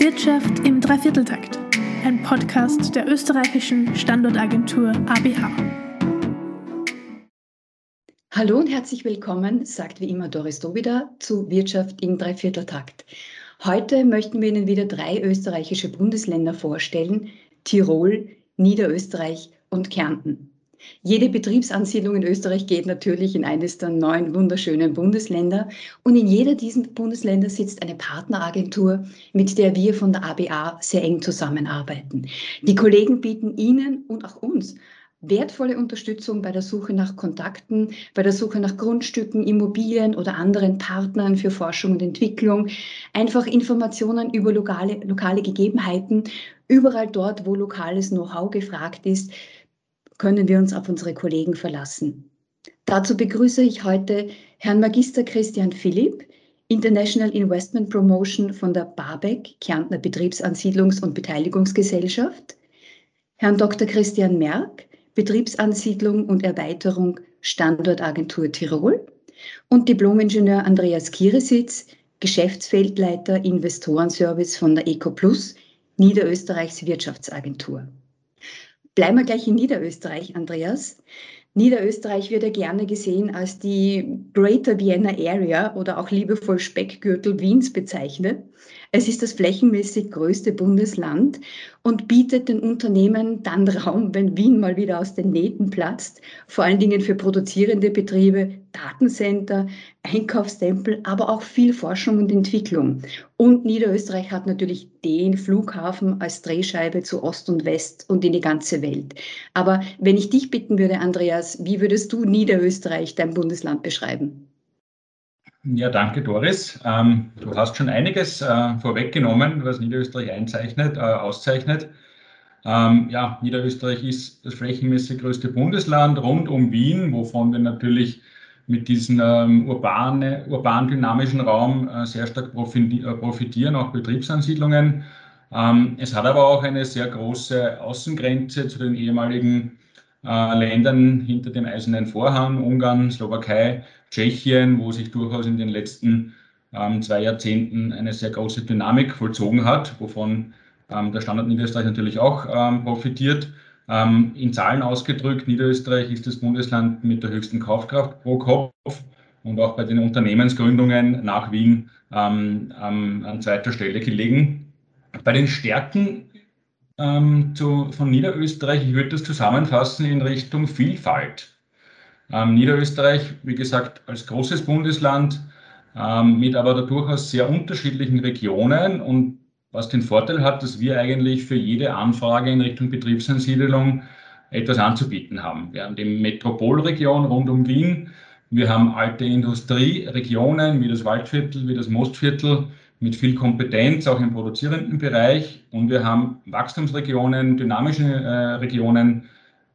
Wirtschaft im Dreivierteltakt, ein Podcast der österreichischen Standortagentur ABH. Hallo und herzlich willkommen, sagt wie immer Doris Dobida zu Wirtschaft im Dreivierteltakt. Heute möchten wir Ihnen wieder drei österreichische Bundesländer vorstellen, Tirol, Niederösterreich und Kärnten. Jede Betriebsansiedlung in Österreich geht natürlich in eines der neun wunderschönen Bundesländer. Und in jeder dieser Bundesländer sitzt eine Partneragentur, mit der wir von der ABA sehr eng zusammenarbeiten. Die Kollegen bieten Ihnen und auch uns wertvolle Unterstützung bei der Suche nach Kontakten, bei der Suche nach Grundstücken, Immobilien oder anderen Partnern für Forschung und Entwicklung, einfach Informationen über lokale, lokale Gegebenheiten, überall dort, wo lokales Know-how gefragt ist, können wir uns auf unsere Kollegen verlassen. Dazu begrüße ich heute Herrn Magister Christian Philipp, International Investment Promotion von der BABEC, Kärntner Betriebsansiedlungs- und Beteiligungsgesellschaft, Herrn Dr. Christian Merck, Betriebsansiedlung und Erweiterung Standortagentur Tirol und Diplomingenieur Andreas Kieresitz, Geschäftsfeldleiter Investorenservice von der EcoPlus, Niederösterreichs Wirtschaftsagentur. Bleiben wir gleich in Niederösterreich, Andreas. Niederösterreich wird ja gerne gesehen als die Greater Vienna Area oder auch liebevoll Speckgürtel Wiens bezeichnet. Es ist das flächenmäßig größte Bundesland und bietet den Unternehmen dann Raum, wenn Wien mal wieder aus den Nähten platzt, vor allen Dingen für produzierende Betriebe, Datencenter, Einkaufstempel, aber auch viel Forschung und Entwicklung. Und Niederösterreich hat natürlich den Flughafen als Drehscheibe zu Ost und West und in die ganze Welt. Aber wenn ich dich bitten würde, Andreas, wie würdest du Niederösterreich, dein Bundesland, beschreiben? Ja, danke Doris. Ähm, du hast schon einiges äh, vorweggenommen, was Niederösterreich einzeichnet, äh, auszeichnet. Ähm, ja, Niederösterreich ist das flächenmäßig größte Bundesland rund um Wien, wovon wir natürlich mit diesem ähm, urbane, urban dynamischen Raum äh, sehr stark äh, profitieren, auch Betriebsansiedlungen. Ähm, es hat aber auch eine sehr große Außengrenze zu den ehemaligen äh, Ländern hinter dem Eisernen Vorhang, Ungarn, Slowakei, Tschechien, wo sich durchaus in den letzten ähm, zwei Jahrzehnten eine sehr große Dynamik vollzogen hat, wovon ähm, der Standort Niederösterreich natürlich auch ähm, profitiert. Ähm, in Zahlen ausgedrückt, Niederösterreich ist das Bundesland mit der höchsten Kaufkraft pro Kopf und auch bei den Unternehmensgründungen nach Wien ähm, an zweiter Stelle gelegen. Bei den Stärken ähm, zu, von Niederösterreich, ich würde das zusammenfassen in Richtung Vielfalt. Ähm, Niederösterreich, wie gesagt, als großes Bundesland ähm, mit aber durchaus sehr unterschiedlichen Regionen und was den Vorteil hat, dass wir eigentlich für jede Anfrage in Richtung Betriebsansiedlung etwas anzubieten haben. Wir haben die Metropolregion rund um Wien, wir haben alte Industrieregionen wie das Waldviertel, wie das Mostviertel, mit viel Kompetenz, auch im produzierenden Bereich. Und wir haben Wachstumsregionen, dynamische äh, Regionen,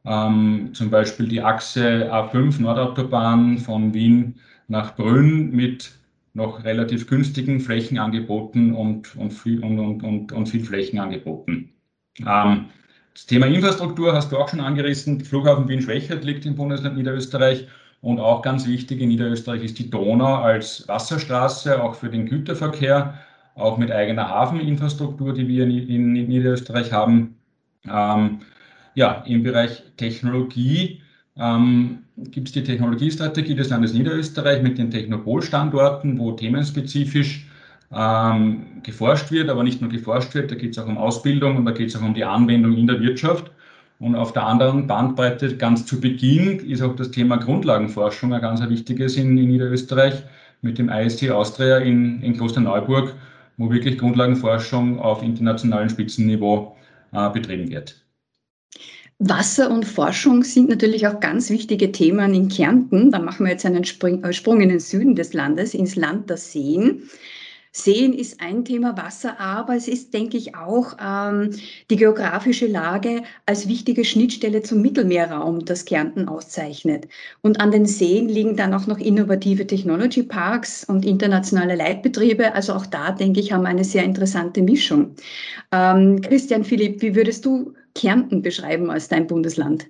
ähm, zum Beispiel die Achse A5 Nordautobahn von Wien nach Brünn mit noch relativ günstigen Flächenangeboten und, und, viel, und, und, und, und viel Flächenangeboten. Ähm, das Thema Infrastruktur hast du auch schon angerissen. Flughafen Wien-Schwächert liegt im Bundesland Niederösterreich und auch ganz wichtig in Niederösterreich ist die Donau als Wasserstraße, auch für den Güterverkehr, auch mit eigener Hafeninfrastruktur, die wir in, Niederösterreich haben. Ähm, ja, im Bereich Technologie ähm, gibt es die Technologiestrategie des Landes Niederösterreich mit den Technopol-Standorten, wo themenspezifisch ähm, geforscht wird, aber nicht nur geforscht wird, da geht es auch um Ausbildung und da geht es auch um die Anwendung in der Wirtschaft. Und auf der anderen Bandbreite ganz zu Beginn ist auch das Thema Grundlagenforschung ein ganz wichtiges in, in Niederösterreich mit dem IST Austria in, in Klosterneuburg, wo wirklich Grundlagenforschung auf internationalem Spitzenniveau äh, betrieben wird. Wasser und Forschung sind natürlich auch ganz wichtige Themen in Kärnten. Da machen wir jetzt einen Sprung in den Süden des Landes, ins Land der Seen. Seen ist ein Thema Wasser, aber es ist, denke ich, auch ähm, die geografische Lage als wichtige Schnittstelle zum Mittelmeerraum, das Kärnten auszeichnet. Und an den Seen liegen dann auch noch innovative Technology Parks und internationale Leitbetriebe. Also auch da, denke ich, haben wir eine sehr interessante Mischung. Ähm, Christian Philipp, wie würdest du Kärnten beschreiben als dein Bundesland?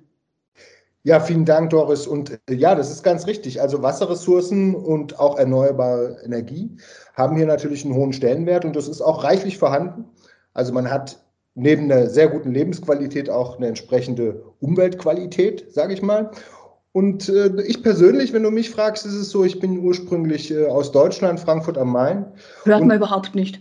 Ja, vielen Dank, Doris. Und äh, ja, das ist ganz richtig. Also Wasserressourcen und auch erneuerbare Energie haben hier natürlich einen hohen Stellenwert und das ist auch reichlich vorhanden. Also man hat neben einer sehr guten Lebensqualität auch eine entsprechende Umweltqualität, sage ich mal. Und äh, ich persönlich, wenn du mich fragst, ist es so, ich bin ursprünglich äh, aus Deutschland, Frankfurt am Main. Hört man überhaupt nicht.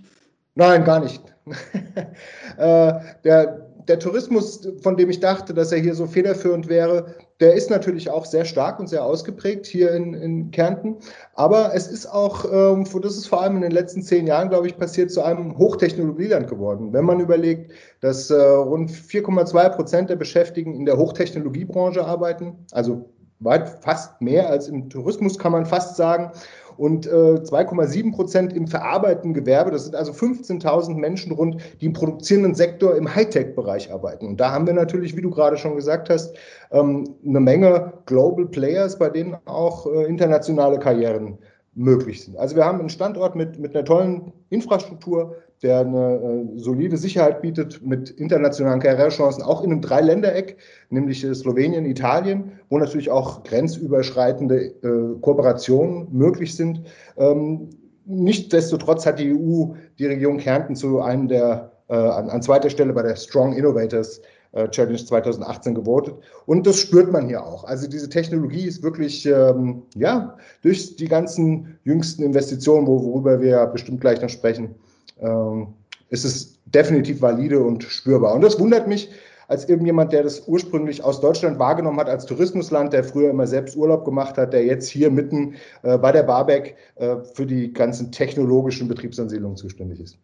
Nein, gar nicht. äh, der, der Tourismus, von dem ich dachte, dass er hier so federführend wäre, der ist natürlich auch sehr stark und sehr ausgeprägt hier in, in Kärnten. Aber es ist auch, ähm, das ist vor allem in den letzten zehn Jahren, glaube ich, passiert, zu einem Hochtechnologieland geworden. Wenn man überlegt, dass äh, rund 4,2 Prozent der Beschäftigten in der Hochtechnologiebranche arbeiten, also weit fast mehr als im Tourismus, kann man fast sagen und äh, 2,7 Prozent im verarbeitenden Gewerbe. Das sind also 15.000 Menschen rund, die im produzierenden Sektor im Hightech-Bereich arbeiten. Und da haben wir natürlich, wie du gerade schon gesagt hast, ähm, eine Menge Global Players, bei denen auch äh, internationale Karrieren möglich sind. Also wir haben einen Standort mit, mit einer tollen Infrastruktur, der eine äh, solide Sicherheit bietet mit internationalen Karrierechancen, auch in einem Dreiländereck, nämlich äh, Slowenien, Italien, wo natürlich auch grenzüberschreitende äh, Kooperationen möglich sind. Ähm, Nichtsdestotrotz hat die EU die Region Kärnten zu einem der, äh, an, an, zweiter Stelle bei der Strong Innovators Challenge 2018 gewotet. Und das spürt man hier auch. Also diese Technologie ist wirklich, ähm, ja, durch die ganzen jüngsten Investitionen, worüber wir bestimmt gleich noch sprechen, ähm, ist es definitiv valide und spürbar. Und das wundert mich als irgendjemand, der das ursprünglich aus Deutschland wahrgenommen hat als Tourismusland, der früher immer selbst Urlaub gemacht hat, der jetzt hier mitten äh, bei der Barbeck äh, für die ganzen technologischen Betriebsansiedlungen zuständig ist.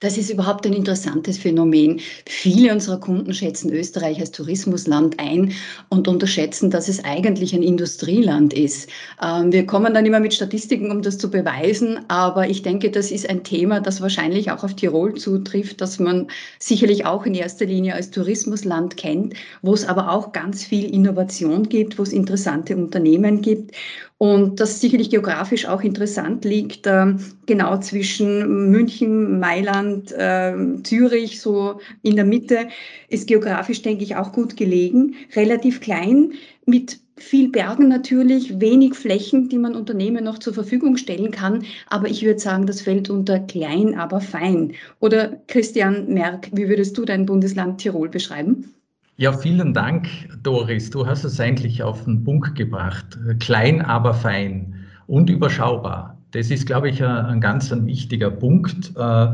Das ist überhaupt ein interessantes Phänomen. Viele unserer Kunden schätzen Österreich als Tourismusland ein und unterschätzen, dass es eigentlich ein Industrieland ist. Ähm, wir kommen dann immer mit Statistiken, um das zu beweisen, aber ich denke, das ist ein Thema, das wahrscheinlich auch auf Tirol zutrifft, dass man sicherlich auch in erster Linie als Tourismusland kennt, wo es aber auch ganz viel Innovation gibt, wo es interessante Unternehmen gibt und das sicherlich geografisch auch interessant liegt, äh, genau zwischen München, Mailand, äh, Zürich, so in der Mitte, ist geografisch, denke ich, auch gut gelegen, relativ klein, mit viel Bergen natürlich, wenig Flächen, die man Unternehmen noch zur Verfügung stellen kann. Aber ich würde sagen, das fällt unter klein, aber fein. Oder Christian Merck, wie würdest du dein Bundesland Tirol beschreiben? Ja, vielen Dank, Doris. Du hast es eigentlich auf den Punkt gebracht. Klein, aber fein und überschaubar. Das ist, glaube ich, ein ganz ein wichtiger Punkt. Äh,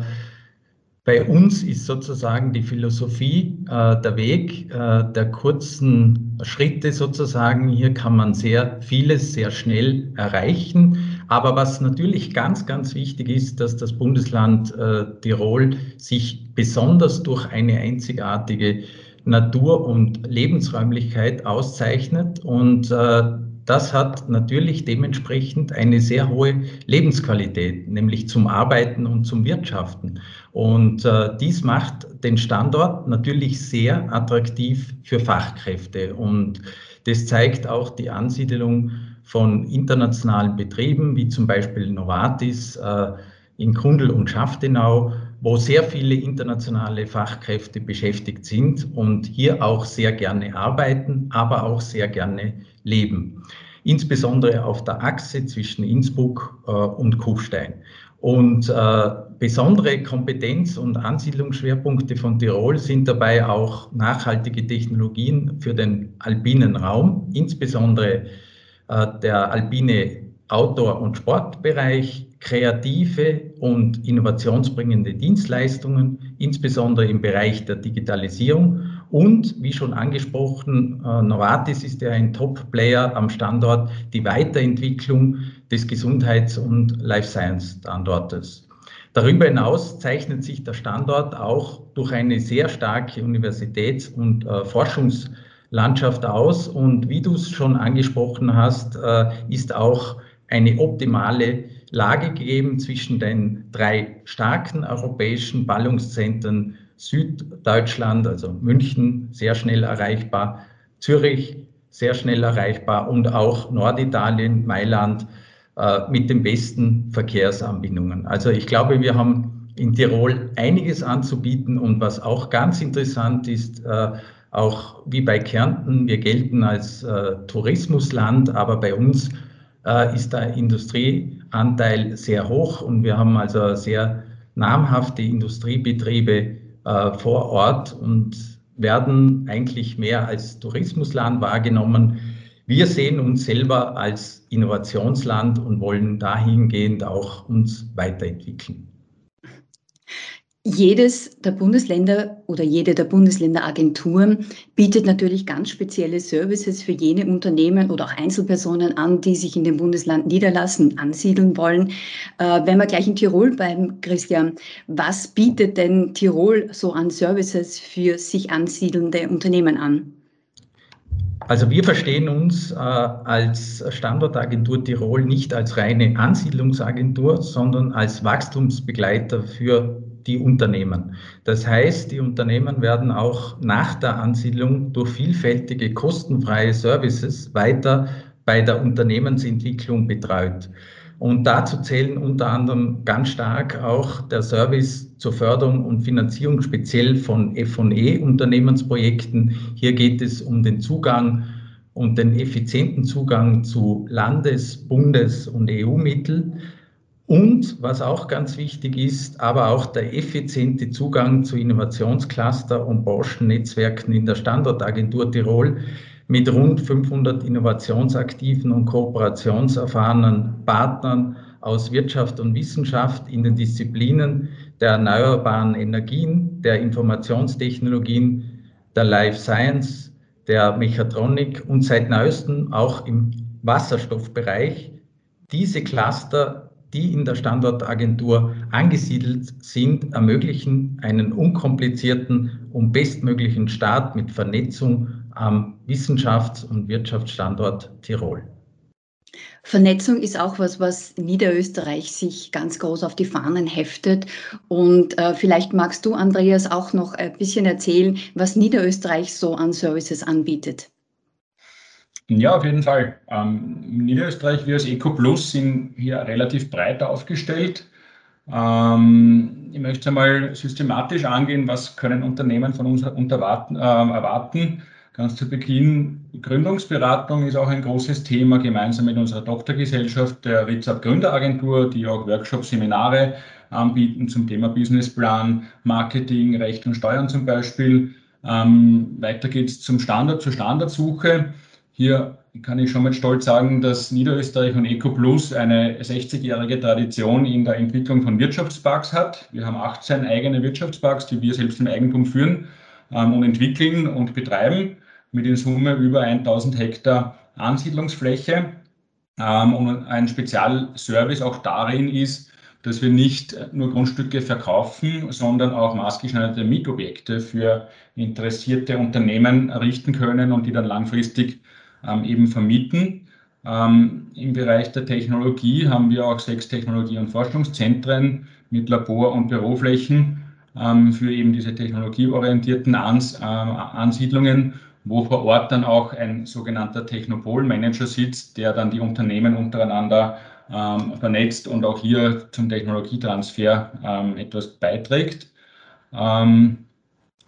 bei uns ist sozusagen die Philosophie äh, der Weg äh, der kurzen Schritte sozusagen. Hier kann man sehr vieles sehr schnell erreichen. Aber was natürlich ganz, ganz wichtig ist, dass das Bundesland Tirol sich besonders durch eine einzigartige Natur und Lebensräumlichkeit auszeichnet. Und äh, das hat natürlich dementsprechend eine sehr hohe Lebensqualität, nämlich zum Arbeiten und zum Wirtschaften. Und äh, dies macht den Standort natürlich sehr attraktiv für Fachkräfte. Und das zeigt auch die Ansiedelung von internationalen Betrieben, wie zum Beispiel Novartis äh, in Kundl und Schaftenau wo sehr viele internationale Fachkräfte beschäftigt sind und hier auch sehr gerne arbeiten, aber auch sehr gerne leben. Insbesondere auf der Achse zwischen Innsbruck äh, und Kufstein. Und äh, besondere Kompetenz und Ansiedlungsschwerpunkte von Tirol sind dabei auch nachhaltige Technologien für den alpinen Raum, insbesondere äh, der alpine Outdoor- und Sportbereich, kreative und innovationsbringende Dienstleistungen, insbesondere im Bereich der Digitalisierung. Und wie schon angesprochen, äh, Novartis ist ja ein Top-Player am Standort, die Weiterentwicklung des Gesundheits- und Life Science-Standortes. Darüber hinaus zeichnet sich der Standort auch durch eine sehr starke Universitäts- und äh, Forschungslandschaft aus. Und wie du es schon angesprochen hast, äh, ist auch eine optimale Lage gegeben zwischen den drei starken europäischen Ballungszentren Süddeutschland, also München, sehr schnell erreichbar, Zürich, sehr schnell erreichbar und auch Norditalien, Mailand äh, mit den besten Verkehrsanbindungen. Also ich glaube, wir haben in Tirol einiges anzubieten und was auch ganz interessant ist, äh, auch wie bei Kärnten, wir gelten als äh, Tourismusland, aber bei uns ist der Industrieanteil sehr hoch und wir haben also sehr namhafte Industriebetriebe äh, vor Ort und werden eigentlich mehr als Tourismusland wahrgenommen. Wir sehen uns selber als Innovationsland und wollen dahingehend auch uns weiterentwickeln. Jedes der Bundesländer oder jede der Bundesländeraagenturen bietet natürlich ganz spezielle Services für jene Unternehmen oder auch Einzelpersonen an, die sich in dem Bundesland niederlassen, ansiedeln wollen. Äh, wenn wir gleich in Tirol bleiben, Christian, was bietet denn Tirol so an Services für sich ansiedelnde Unternehmen an? Also wir verstehen uns äh, als Standortagentur Tirol nicht als reine Ansiedlungsagentur, sondern als Wachstumsbegleiter für die Unternehmen. Das heißt, die Unternehmen werden auch nach der Ansiedlung durch vielfältige kostenfreie Services weiter bei der Unternehmensentwicklung betreut. Und dazu zählen unter anderem ganz stark auch der Service zur Förderung und Finanzierung speziell von FE-Unternehmensprojekten. Hier geht es um den Zugang und den effizienten Zugang zu Landes-, Bundes- und EU-Mitteln. Und was auch ganz wichtig ist, aber auch der effiziente Zugang zu Innovationscluster und Branchennetzwerken in der Standortagentur Tirol mit rund 500 innovationsaktiven und kooperationserfahrenen Partnern aus Wirtschaft und Wissenschaft in den Disziplinen der erneuerbaren Energien, der Informationstechnologien, der Life Science, der Mechatronik und seit neuestem auch im Wasserstoffbereich. Diese Cluster die in der Standortagentur angesiedelt sind, ermöglichen einen unkomplizierten und bestmöglichen Start mit Vernetzung am Wissenschafts- und Wirtschaftsstandort Tirol. Vernetzung ist auch was, was Niederösterreich sich ganz groß auf die Fahnen heftet. Und äh, vielleicht magst du, Andreas, auch noch ein bisschen erzählen, was Niederösterreich so an Services anbietet. Ja, auf jeden Fall. Ähm, Niederösterreich, wir als Eco Plus sind hier relativ breit aufgestellt. Ähm, ich möchte einmal systematisch angehen, was können Unternehmen von uns erwarten, äh, erwarten. Ganz zu Beginn, Gründungsberatung ist auch ein großes Thema, gemeinsam mit unserer Tochtergesellschaft, der Ritzab Gründeragentur, die auch Workshops, Seminare anbieten zum Thema Businessplan, Marketing, Recht und Steuern zum Beispiel. Ähm, weiter geht es zum Standard, zur Standardsuche. Hier kann ich schon mit Stolz sagen, dass Niederösterreich und EcoPlus eine 60-jährige Tradition in der Entwicklung von Wirtschaftsparks hat. Wir haben 18 eigene Wirtschaftsparks, die wir selbst im Eigentum führen ähm, und entwickeln und betreiben, mit in Summe über 1000 Hektar Ansiedlungsfläche. Ähm, und ein Spezialservice auch darin ist, dass wir nicht nur Grundstücke verkaufen, sondern auch maßgeschneiderte Mietobjekte für interessierte Unternehmen errichten können und die dann langfristig ähm, eben vermieten. Ähm, Im Bereich der Technologie haben wir auch sechs Technologie- und Forschungszentren mit Labor- und Büroflächen ähm, für eben diese technologieorientierten Ans äh, Ansiedlungen, wo vor Ort dann auch ein sogenannter Technopol-Manager sitzt, der dann die Unternehmen untereinander ähm, vernetzt und auch hier zum Technologietransfer ähm, etwas beiträgt. Ähm,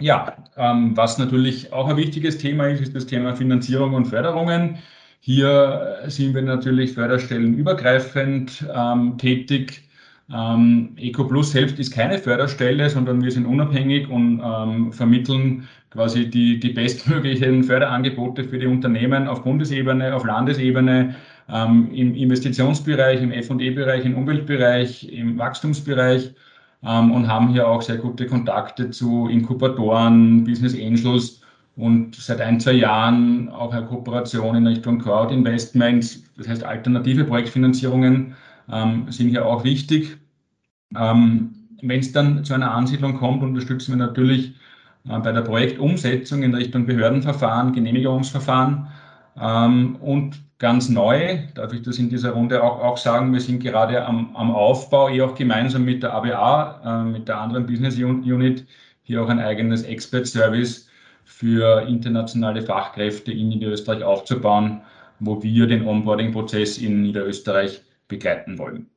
ja, ähm, was natürlich auch ein wichtiges Thema ist, ist das Thema Finanzierung und Förderungen. Hier sind wir natürlich förderstellenübergreifend ähm, tätig. Ähm, EcoPlus selbst ist keine Förderstelle, sondern wir sind unabhängig und ähm, vermitteln quasi die, die bestmöglichen Förderangebote für die Unternehmen auf Bundesebene, auf Landesebene, ähm, im Investitionsbereich, im FE-Bereich, im Umweltbereich, im Wachstumsbereich ähm, und haben hier auch sehr gute Kontakte zu Inkubatoren, Business Angels und seit ein, zwei Jahren auch eine Kooperation in Richtung Crowd Investments, das heißt alternative Projektfinanzierungen ähm, sind hier auch wichtig. Ähm, Wenn es dann zu einer Ansiedlung kommt, unterstützen wir natürlich äh, bei der Projektumsetzung in Richtung Behördenverfahren, Genehmigungsverfahren ähm, und ganz neu, darf ich das in dieser Runde auch, auch sagen, wir sind gerade am, am Aufbau, eh auch gemeinsam mit der ABA, äh, mit der anderen Business Unit, hier auch ein eigenes Expert-Service für internationale Fachkräfte in Niederösterreich aufzubauen, wo wir den Onboarding-Prozess in Niederösterreich begleiten wollen.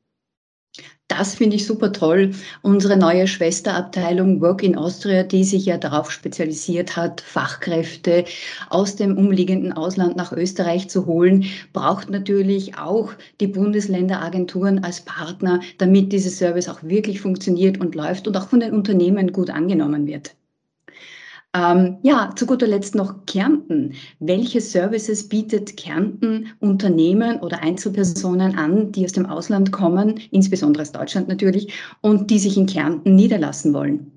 Das finde ich super toll. Unsere neue Schwesterabteilung Work in Austria, die sich ja darauf spezialisiert hat, Fachkräfte aus dem umliegenden Ausland nach Österreich zu holen, braucht natürlich auch die Bundesländeraagenturen als Partner, damit dieser Service auch wirklich funktioniert und läuft und auch von den Unternehmen gut angenommen wird. Ähm, ja, zu guter Letzt noch Kärnten. Welche Services bietet Kärnten Unternehmen oder Einzelpersonen an, die aus dem Ausland kommen, insbesondere aus Deutschland natürlich, und die sich in Kärnten niederlassen wollen?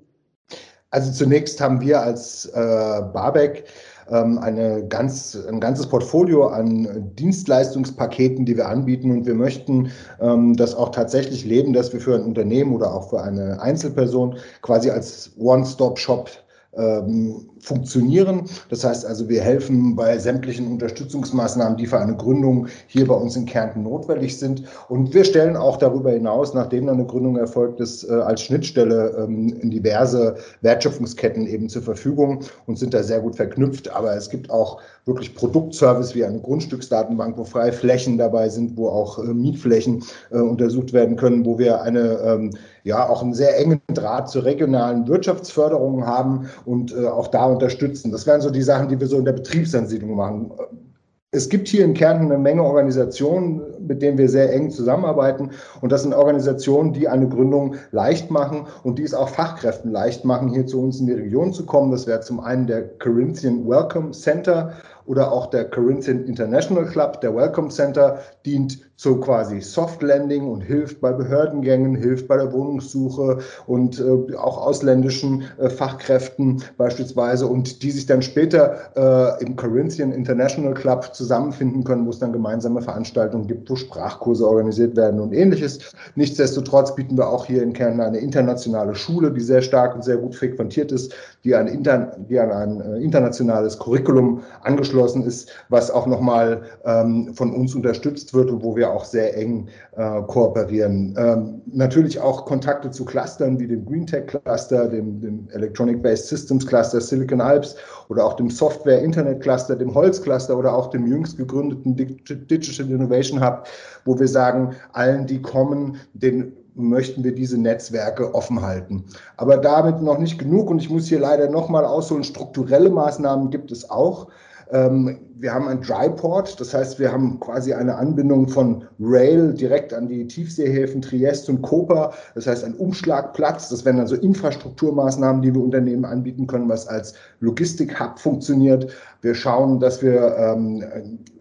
Also zunächst haben wir als äh, Barbeck ähm, eine ganz, ein ganzes Portfolio an Dienstleistungspaketen, die wir anbieten. Und wir möchten ähm, das auch tatsächlich leben, dass wir für ein Unternehmen oder auch für eine Einzelperson quasi als One-Stop-Shop ähm, funktionieren. Das heißt also, wir helfen bei sämtlichen Unterstützungsmaßnahmen, die für eine Gründung hier bei uns in Kärnten notwendig sind. Und wir stellen auch darüber hinaus, nachdem dann eine Gründung erfolgt ist, äh, als Schnittstelle ähm, in diverse Wertschöpfungsketten eben zur Verfügung und sind da sehr gut verknüpft. Aber es gibt auch wirklich Produktservice wie eine Grundstücksdatenbank, wo freie Flächen dabei sind, wo auch äh, Mietflächen äh, untersucht werden können, wo wir eine ähm, ja auch einen sehr engen Draht zur regionalen Wirtschaftsförderung haben und auch da unterstützen. Das wären so die Sachen, die wir so in der Betriebsansiedlung machen. Es gibt hier in Kärnten eine Menge Organisationen, mit denen wir sehr eng zusammenarbeiten. Und das sind Organisationen, die eine Gründung leicht machen und die es auch Fachkräften leicht machen, hier zu uns in die Region zu kommen. Das wäre zum einen der Corinthian Welcome Center oder auch der Corinthian International Club, der Welcome Center, dient zu quasi Soft Landing und hilft bei Behördengängen, hilft bei der Wohnungssuche und äh, auch ausländischen äh, Fachkräften beispielsweise und die sich dann später äh, im Corinthian International Club zusammenfinden können, wo es dann gemeinsame Veranstaltungen gibt, wo Sprachkurse organisiert werden und ähnliches. Nichtsdestotrotz bieten wir auch hier in Kern eine internationale Schule, die sehr stark und sehr gut frequentiert ist, die, ein, Inter die an ein äh, internationales Curriculum angeschlossen ist, was auch nochmal ähm, von uns unterstützt wird und wo wir auch sehr eng äh, kooperieren. Ähm, natürlich auch Kontakte zu Clustern wie dem Green Tech Cluster, dem, dem Electronic Based Systems Cluster Silicon Alps oder auch dem Software Internet Cluster, dem Holz Cluster oder auch dem jüngst gegründeten Digital Innovation Hub, wo wir sagen, allen, die kommen, den möchten wir diese Netzwerke offen halten. Aber damit noch nicht genug und ich muss hier leider nochmal ausholen, strukturelle Maßnahmen gibt es auch. Ähm, wir haben ein Dryport, das heißt, wir haben quasi eine Anbindung von Rail direkt an die Tiefseehäfen Triest und Koper. Das heißt, ein Umschlagplatz. Das wären also Infrastrukturmaßnahmen, die wir Unternehmen anbieten können, was als Logistik-Hub funktioniert. Wir schauen, dass wir ähm,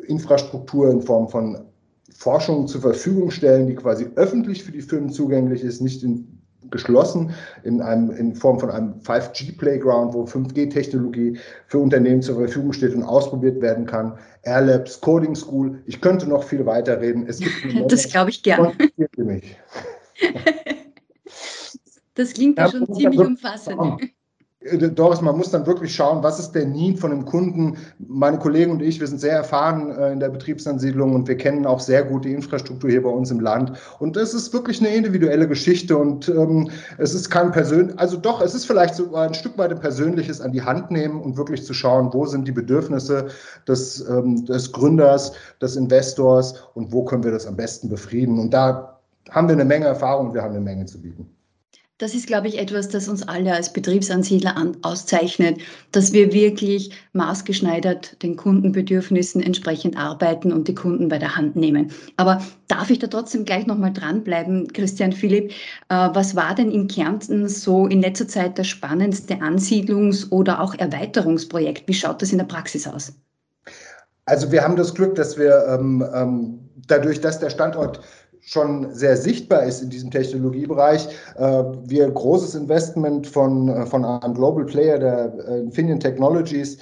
Infrastruktur in Form von Forschung zur Verfügung stellen, die quasi öffentlich für die Firmen zugänglich ist, nicht in geschlossen in, einem, in Form von einem 5G-Playground, wo 5G-Technologie für Unternehmen zur Verfügung steht und ausprobiert werden kann. Airlabs, Coding School. Ich könnte noch viel weiter reden. Es gibt das glaube ich gern. Das klingt ja schon ziemlich umfassend. Äh, Doris, man muss dann wirklich schauen, was ist der Need von dem Kunden. Meine Kollegen und ich, wir sind sehr erfahren äh, in der Betriebsansiedlung und wir kennen auch sehr gut die Infrastruktur hier bei uns im Land. Und es ist wirklich eine individuelle Geschichte und ähm, es ist kein persönlich, also doch, es ist vielleicht so ein Stück weit ein persönliches an die Hand nehmen und wirklich zu schauen, wo sind die Bedürfnisse des, ähm, des Gründers, des Investors und wo können wir das am besten befrieden. Und da haben wir eine Menge Erfahrung und wir haben eine Menge zu bieten. Das ist, glaube ich, etwas, das uns alle als Betriebsansiedler an, auszeichnet, dass wir wirklich maßgeschneidert den Kundenbedürfnissen entsprechend arbeiten und die Kunden bei der Hand nehmen. Aber darf ich da trotzdem gleich nochmal dranbleiben, Christian Philipp? Äh, was war denn in Kärnten so in letzter Zeit das spannendste Ansiedlungs- oder auch Erweiterungsprojekt? Wie schaut das in der Praxis aus? Also wir haben das Glück, dass wir ähm, ähm, dadurch, dass der Standort schon sehr sichtbar ist in diesem Technologiebereich. Äh, wir großes Investment von, äh, von einem Global Player der äh, Infineon Technologies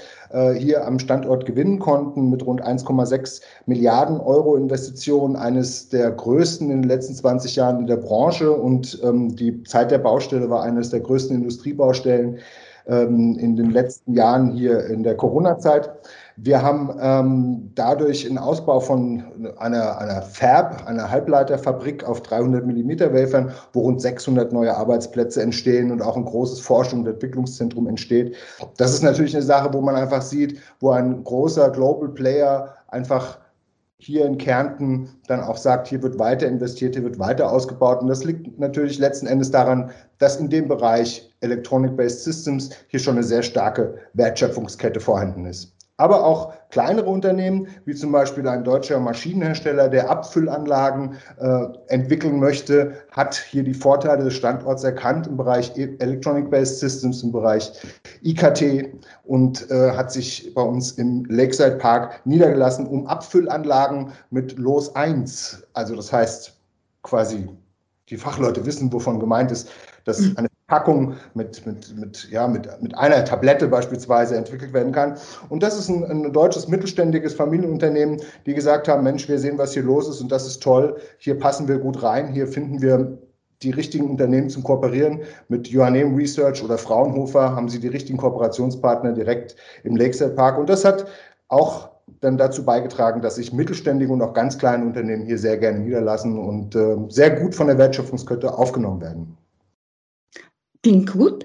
hier am Standort gewinnen konnten mit rund 1,6 Milliarden Euro Investitionen, eines der größten in den letzten 20 Jahren in der Branche und ähm, die Zeit der Baustelle war eines der größten Industriebaustellen ähm, in den letzten Jahren hier in der Corona-Zeit. Wir haben ähm, dadurch einen Ausbau von einer, einer Fab, einer Halbleiterfabrik auf 300 Millimeter Wafern, wo rund 600 neue Arbeitsplätze entstehen und auch ein großes Forschung- und Entwicklungszentrum entsteht. Das ist natürlich eine Sache, wo man einfach sieht, wo ein großer Global Player einfach hier in Kärnten dann auch sagt, hier wird weiter investiert, hier wird weiter ausgebaut. Und das liegt natürlich letzten Endes daran, dass in dem Bereich Electronic-Based Systems hier schon eine sehr starke Wertschöpfungskette vorhanden ist aber auch kleinere Unternehmen, wie zum Beispiel ein deutscher Maschinenhersteller, der Abfüllanlagen äh, entwickeln möchte, hat hier die Vorteile des Standorts erkannt im Bereich e- Electronic-Based Systems, im Bereich IKT und äh, hat sich bei uns im Lakeside Park niedergelassen, um Abfüllanlagen mit Los 1, also das heißt quasi die Fachleute wissen, wovon gemeint ist, dass mhm. eine Packung mit, mit, mit, ja, mit, mit einer Tablette beispielsweise entwickelt werden kann. Und das ist ein, ein deutsches mittelständiges Familienunternehmen, die gesagt haben, Mensch, wir sehen, was hier los ist und das ist toll. Hier passen wir gut rein. Hier finden wir die richtigen Unternehmen zum Kooperieren. Mit Joanneum Research oder Fraunhofer haben sie die richtigen Kooperationspartner direkt im Lakeside Park. Und das hat auch dann dazu beigetragen, dass sich mittelständige und auch ganz kleine Unternehmen hier sehr gerne niederlassen und äh, sehr gut von der Wertschöpfungskette aufgenommen werden. Klingt gut.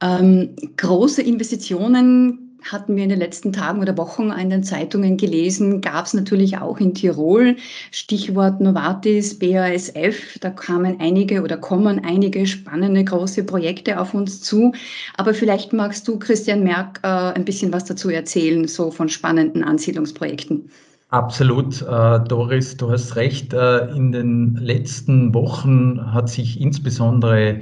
Ähm, große Investitionen hatten wir in den letzten Tagen oder Wochen in den Zeitungen gelesen, gab es natürlich auch in Tirol. Stichwort Novartis, BASF, da kamen einige oder kommen einige spannende große Projekte auf uns zu. Aber vielleicht magst du, Christian Merck, äh, ein bisschen was dazu erzählen, so von spannenden Ansiedlungsprojekten. Absolut, äh, Doris, du hast recht. Äh, in den letzten Wochen hat sich insbesondere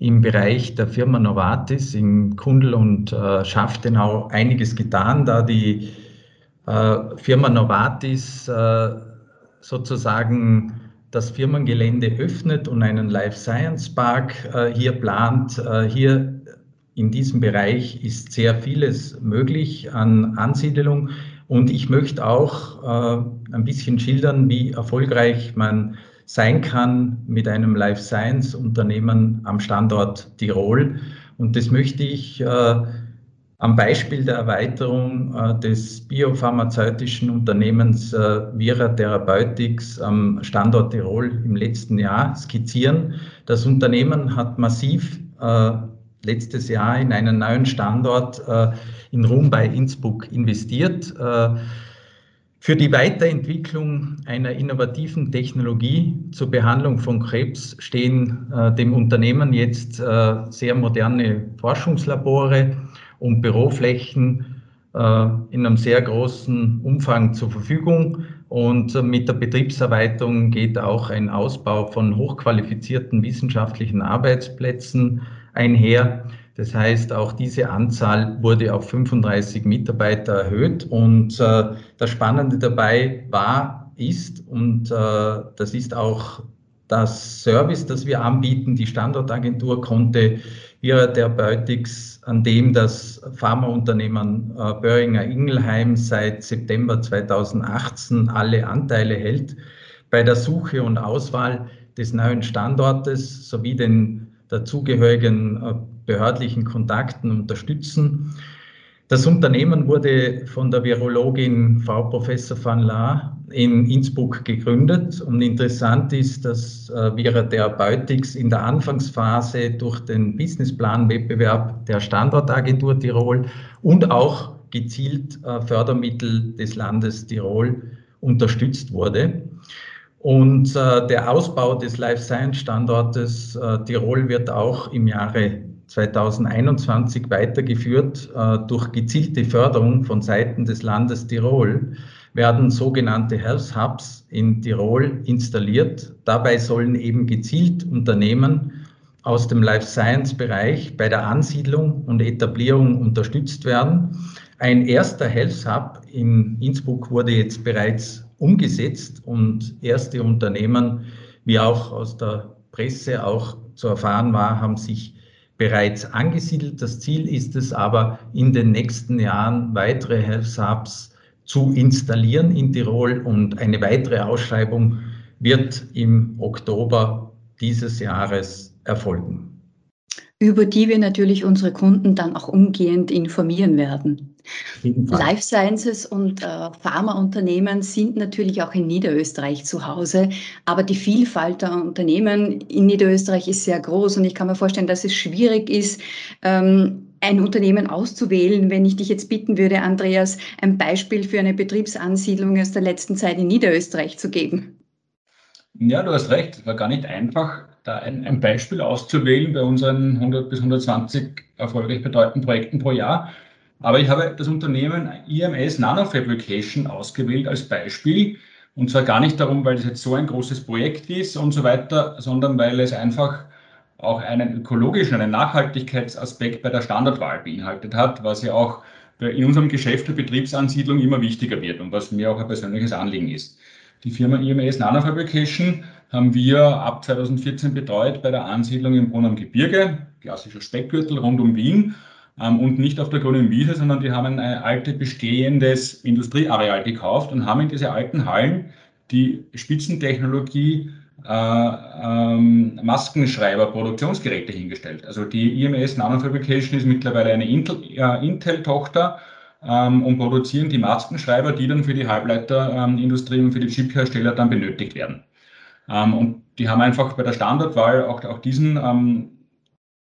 im Bereich der Firma Novartis in Kundl und äh, Schaftenau einiges getan, da die äh, Firma Novartis äh, sozusagen das Firmengelände öffnet und einen Life Science Park äh, hier plant. Äh, hier in diesem Bereich ist sehr vieles möglich an Ansiedelung. Und ich möchte auch äh, ein bisschen schildern, wie erfolgreich man sein kann mit einem Life Science Unternehmen am Standort Tirol. Und das möchte ich äh, am Beispiel der Erweiterung äh, des biopharmazeutischen Unternehmens äh, Vira Therapeutics am Standort Tirol im letzten Jahr skizzieren. Das Unternehmen hat massiv äh, letztes Jahr in einen neuen Standort äh, in Rum bei Innsbruck investiert. Für die Weiterentwicklung einer innovativen Technologie zur Behandlung von Krebs stehen äh, dem Unternehmen jetzt äh, sehr moderne Forschungslabore und Büroflächen äh, in einem sehr großen Umfang zur Verfügung. Und äh, mit der Betriebserweiterung geht auch ein Ausbau von hochqualifizierten wissenschaftlichen Arbeitsplätzen einher. Das heißt, auch diese Anzahl wurde auf 35 Mitarbeiter erhöht. Und äh, das Spannende dabei war, ist, und äh, das ist auch das Service, das wir anbieten, die Standortagentur konnte Vira Therapeutics, an dem das Pharmaunternehmen äh, Böhringer Ingelheim seit September 2018 alle Anteile hält, bei der Suche und Auswahl des neuen Standortes sowie den dazugehörigen äh, behördlichen Kontakten unterstützen. Das Unternehmen wurde von der Virologin Frau Professor van La in Innsbruck gegründet. Und interessant ist, dass äh, Vira Therapeutics in der Anfangsphase durch den Businessplan-Wettbewerb der Standortagentur Tirol und auch gezielt äh, Fördermittel des Landes Tirol unterstützt wurde. Und äh, der Ausbau des Life Science Standortes Tirol wird auch im Jahre 2021 weitergeführt. Äh, durch gezielte Förderung von Seiten des Landes Tirol werden sogenannte Health Hubs in Tirol installiert. Dabei sollen eben gezielt Unternehmen aus dem Life Science Bereich bei der Ansiedlung und Etablierung unterstützt werden. Ein erster Health Hub in Innsbruck wurde jetzt bereits umgesetzt und erste Unternehmen, wie auch aus der Presse auch zu erfahren war, haben sich bereits angesiedelt. Das Ziel ist es aber, in den nächsten Jahren weitere Health Hubs zu installieren in Tirol und eine weitere Ausschreibung wird im Oktober dieses Jahres erfolgen über die wir natürlich unsere Kunden dann auch umgehend informieren werden. Life Sciences und äh, Pharmaunternehmen sind natürlich auch in Niederösterreich zu Hause, aber die Vielfalt der Unternehmen in Niederösterreich ist sehr groß und ich kann mir vorstellen, dass es schwierig ist, ähm, ein Unternehmen auszuwählen, wenn ich dich jetzt bitten würde, Andreas, ein Beispiel für eine Betriebsansiedlung aus der letzten Zeit in Niederösterreich zu geben? Ja, du hast recht. Es war gar nicht einfach, da ein, ein Beispiel auszuwählen bei unseren 100 bis 120 erfolgreich bedeutenden Projekten pro Jahr. Aber ich habe das Unternehmen IMS Nanofabrication ausgewählt als Beispiel. Und zwar gar nicht darum, weil es jetzt so ein großes Projekt ist und so weiter, sondern weil es einfach auch einen ökologischen, einen Nachhaltigkeitsaspekt bei der Standortwahl beinhaltet hat, was ja auch in unserem Geschäft der Betriebsansiedlung immer wichtiger wird und was mir auch ein persönliches Anliegen ist. Die Firma IMS Nanofabrication haben wir ab 2014 betreut bei der Ansiedlung im Brunn Gebirge, klassischer Speckgürtel rund um Wien und nicht auf der grünen Wiese, sondern die haben ein altes bestehendes Industrieareal gekauft und haben in diese alten Hallen die Spitzentechnologie äh, ähm, Maskenschreiber, Produktionsgeräte hingestellt. Also die IMS Nanofabrication ist mittlerweile eine Intel-Tochter äh, ähm, und produzieren die Maskenschreiber, die dann für die Halbleiterindustrie ähm, und für die Chiphersteller dann benötigt werden. Ähm, und die haben einfach bei der Standortwahl auch, auch diesen ähm,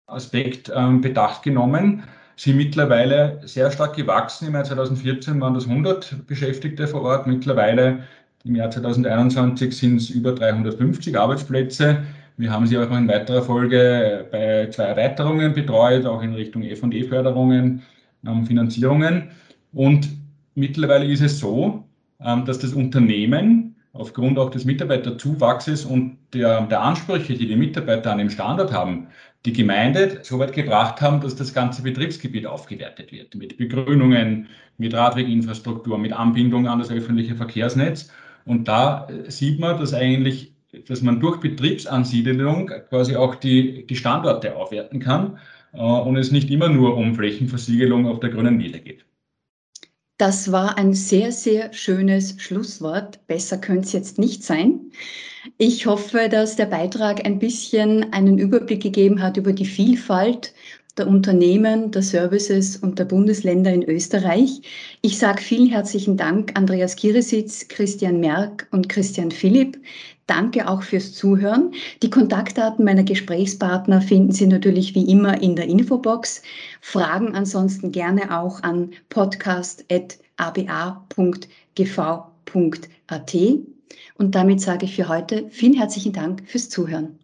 Aspekt ähm, bedacht genommen, sind mittlerweile sehr stark gewachsen. Im Jahr 2014 waren das 100 Beschäftigte vor Ort. Mittlerweile im Jahr 2021 sind es über 350 Arbeitsplätze. Wir haben sie auch in weiterer Folge bei zwei Erweiterungen betreut, auch in Richtung F&E-Förderungen, Finanzierungen. Und mittlerweile ist es so, ähm, dass das Unternehmen aufgrund auch des Mitarbeiterzuwachses und der, der Ansprüche, die die Mitarbeiter an dem Standort haben, die Gemeinde so weit gebracht haben, dass das ganze Betriebsgebiet aufgewertet wird mit Begrünungen, mit Radweginfrastruktur, mit Anbindung an das öffentliche Verkehrsnetz. Und da äh, sieht man, dass eigentlich, dass man durch Betriebsansiedlung quasi auch die, die Standorte aufwerten kann äh, und es nicht immer nur um Flächenversiegelung auf der grünen Wiese geht. Das war ein sehr, sehr schönes Schlusswort. Besser könnte es jetzt nicht sein. Ich hoffe, dass der Beitrag ein bisschen einen Überblick gegeben hat über die Vielfalt der Unternehmen, der Services und der Bundesländer in Österreich. Ich sage vielen herzlichen Dank Andreas Kirisitz, Christian Merck und Christian Philipp. Danke auch fürs Zuhören. Die Kontaktdaten meiner Gesprächspartner finden Sie natürlich wie immer in der Infobox. Fragen ansonsten gerne auch an podcast.aba.gv.at. Und damit sage ich für heute vielen herzlichen Dank fürs Zuhören.